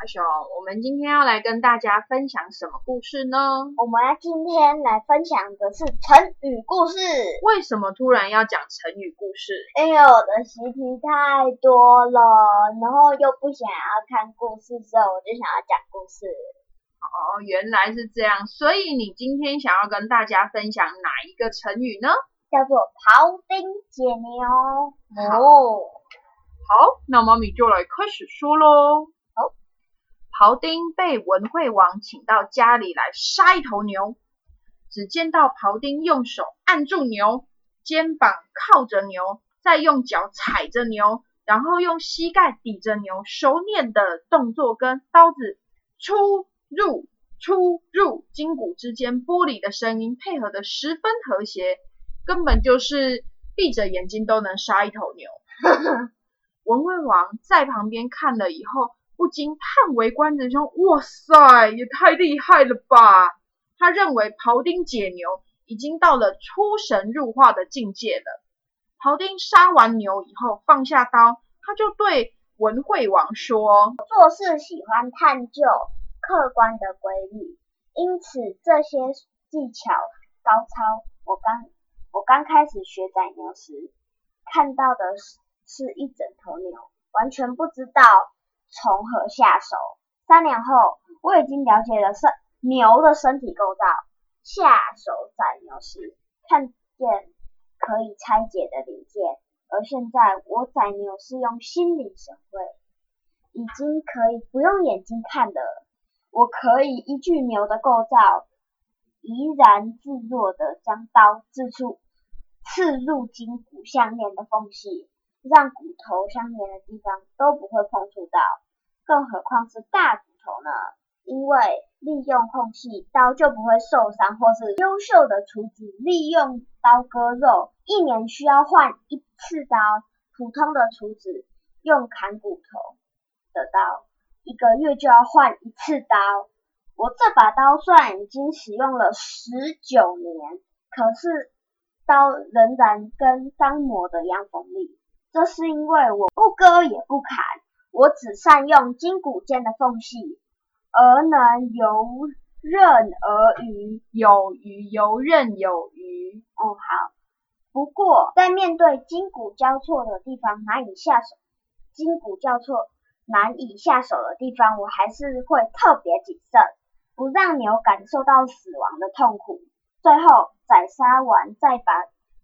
阿雄，我们今天要来跟大家分享什么故事呢？我们今天来分享的是成语故事。为什么突然要讲成语故事？因为我的习题太多了，然后又不想要看故事，所以我就想要讲故事。哦，原来是这样，所以你今天想要跟大家分享哪一个成语呢？叫做庖丁解牛。哦，好，那妈咪就来开始说喽。庖丁被文惠王请到家里来杀一头牛，只见到庖丁用手按住牛，肩膀靠着牛，再用脚踩着牛，然后用膝盖抵着牛，熟练的动作跟刀子出入出入筋骨之间剥离的声音配合的十分和谐，根本就是闭着眼睛都能杀一头牛。文惠王在旁边看了以后。不禁叹为观止，说：“哇塞，也太厉害了吧！”他认为庖丁解牛已经到了出神入化的境界了。庖丁杀完牛以后，放下刀，他就对文惠王说：“做事喜欢探究客观的规律，因此这些技巧高超。我刚我刚开始学宰牛时，看到的是是一整头牛，完全不知道。”从何下手？三年后，我已经了解了身牛的身体构造。下手宰牛时，看见可以拆解的零件，而现在我宰牛是用心领神会，已经可以不用眼睛看的。我可以依据牛的构造，怡然自若的将刀刺出，刺入筋骨项链的缝隙。让骨头相连的地方都不会碰触到，更何况是大骨头呢？因为利用空隙，刀就不会受伤，或是优秀的厨子利用刀割肉，一年需要换一次刀；普通的厨子用砍骨头的刀，一个月就要换一次刀。我这把刀虽然已经使用了十九年，可是刀仍然跟刚磨的一样锋利。这是因为我不割也不砍，我只善用筋骨间的缝隙，而能游刃而余，有余游刃有余。哦，好。不过在面对筋骨交错的地方难以下手，筋骨交错难以下手的地方，我还是会特别谨慎，不让牛感受到死亡的痛苦。最后宰杀完再把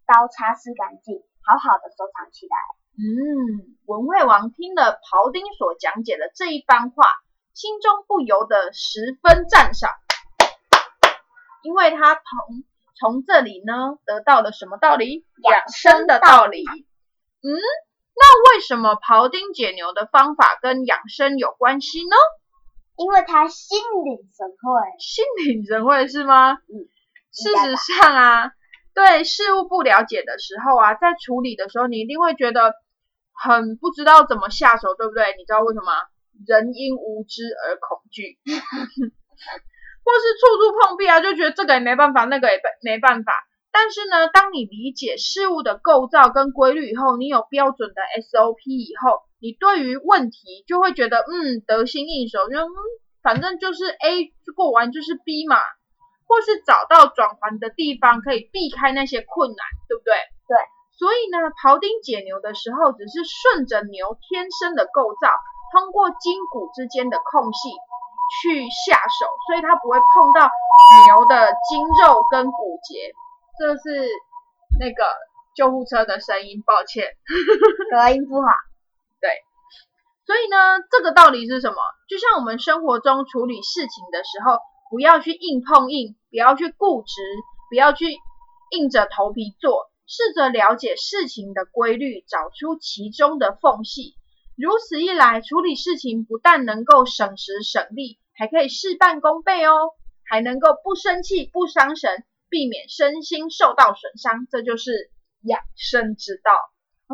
刀擦拭干净。好好的收藏起来。嗯，文惠王听了庖丁所讲解的这一番话，心中不由得十分赞赏，因为他从从这里呢得到了什么道理？养生的道理。嗯，那为什么庖丁解牛的方法跟养生有关系呢？因为他心领神会。心领神会是吗？嗯。事实上啊。对事物不了解的时候啊，在处理的时候，你一定会觉得很不知道怎么下手，对不对？你知道为什么？人因无知而恐惧，或是处处碰壁啊，就觉得这个也没办法，那个也没办法。但是呢，当你理解事物的构造跟规律以后，你有标准的 SOP 以后，你对于问题就会觉得嗯得心应手，就嗯反正就是 A 过完就是 B 嘛。或是找到转环的地方，可以避开那些困难，对不对？对。所以呢，庖丁解牛的时候，只是顺着牛天生的构造，通过筋骨之间的空隙，去下手，所以它不会碰到牛的筋肉跟骨节。这是那个救护车的声音，抱歉，隔音不好。对，所以呢，这个道理是什么？就像我们生活中处理事情的时候，不要去硬碰硬，不要去固执，不要去硬着头皮做，试着了解事情的规律，找出其中的缝隙。如此一来，处理事情不但能够省时省力，还可以事半功倍哦，还能够不生气、不伤神，避免身心受到损伤。这就是养生之道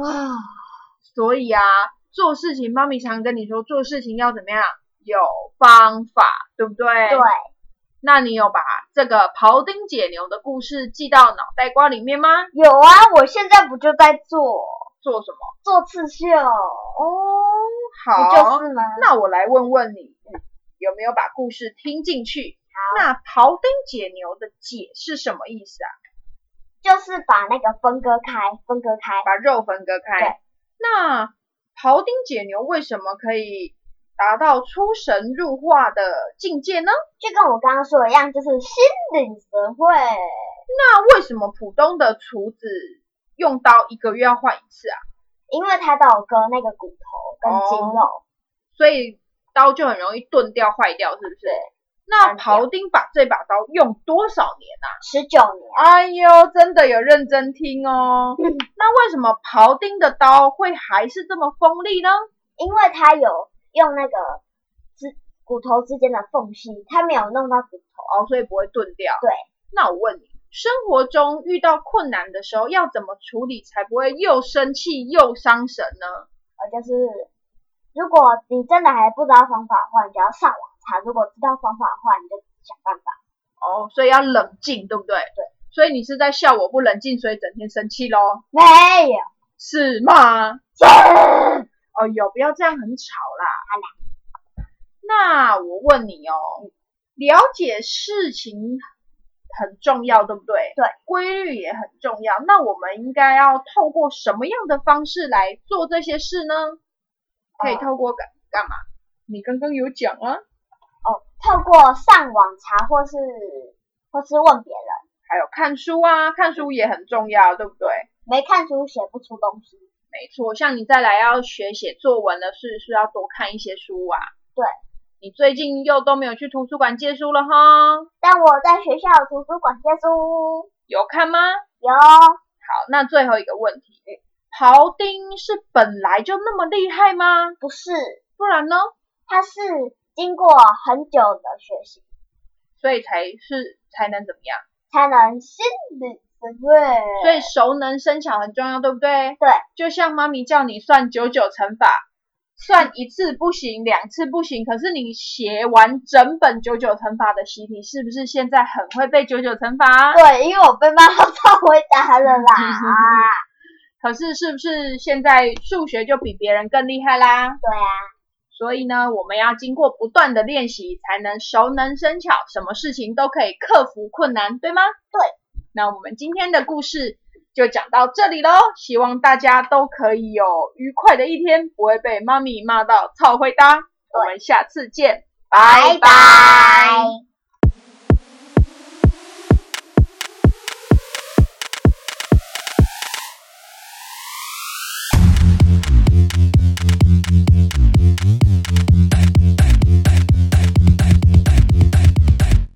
啊！所以啊，做事情，妈咪常跟你说，做事情要怎么样？有方法，对不对？对。那你有把这个庖丁解牛的故事记到脑袋瓜里面吗？有啊，我现在不就在做。做什么？做刺绣哦，好，就是吗？那我来问问你，有没有把故事听进去？那庖丁解牛的解是什么意思啊？就是把那个分割开，分割开，把肉分割开。对。那庖丁解牛为什么可以达到出神入化的境界呢？就跟我刚刚说的一样，就是心领神会。那为什么普通的厨子？用刀一个月要换一次啊，因为他都有割那个骨头跟筋肉，所以刀就很容易钝掉坏掉，是不是？那庖丁把这把刀用多少年啊？十九年。哎呦，真的有认真听哦。那为什么庖丁的刀会还是这么锋利呢？因为他有用那个之骨头之间的缝隙，它没有弄到骨头哦，所以不会钝掉。对。那我问你。生活中遇到困难的时候，要怎么处理才不会又生气又伤神呢？呃，就是如果你真的还不知道方法的话，你就要上网查；如果知道方法的话，你就想办法。哦，所以要冷静，对不对？对。所以你是在笑我不冷静，所以整天生气喽？没有。是吗？是。哦哟，不要这样，很吵啦。那我问你哦，了解事情。很重要，对不对？对，规律也很重要。那我们应该要透过什么样的方式来做这些事呢？可以透过干干嘛？你刚刚有讲啊。哦，透过上网查，或是或是问别人，还有看书啊，看书也很重要，对不对？没看书写不出东西。没错，像你再来要学写作文的是，是要多看一些书啊。对。你最近又都没有去图书馆借书了哈？但我在学校图书馆借书，有看吗？有。好，那最后一个问题，庖丁是本来就那么厉害吗？不是，不然呢？他是经过很久的学习，所以才是才能怎么样？才能心领神会。所以熟能生巧很重要，对不对？对。就像妈咪叫你算九九乘法。算一次不行，两次不行，可是你写完整本九九乘法的习题，是不是现在很会背九九乘法？对，因为我被妈妈超回答了啦。可是是不是现在数学就比别人更厉害啦？对啊。所以呢，我们要经过不断的练习，才能熟能生巧，什么事情都可以克服困难，对吗？对。那我们今天的故事。就讲到这里喽，希望大家都可以有愉快的一天，不会被妈咪骂到操回答。我们下次见，拜拜。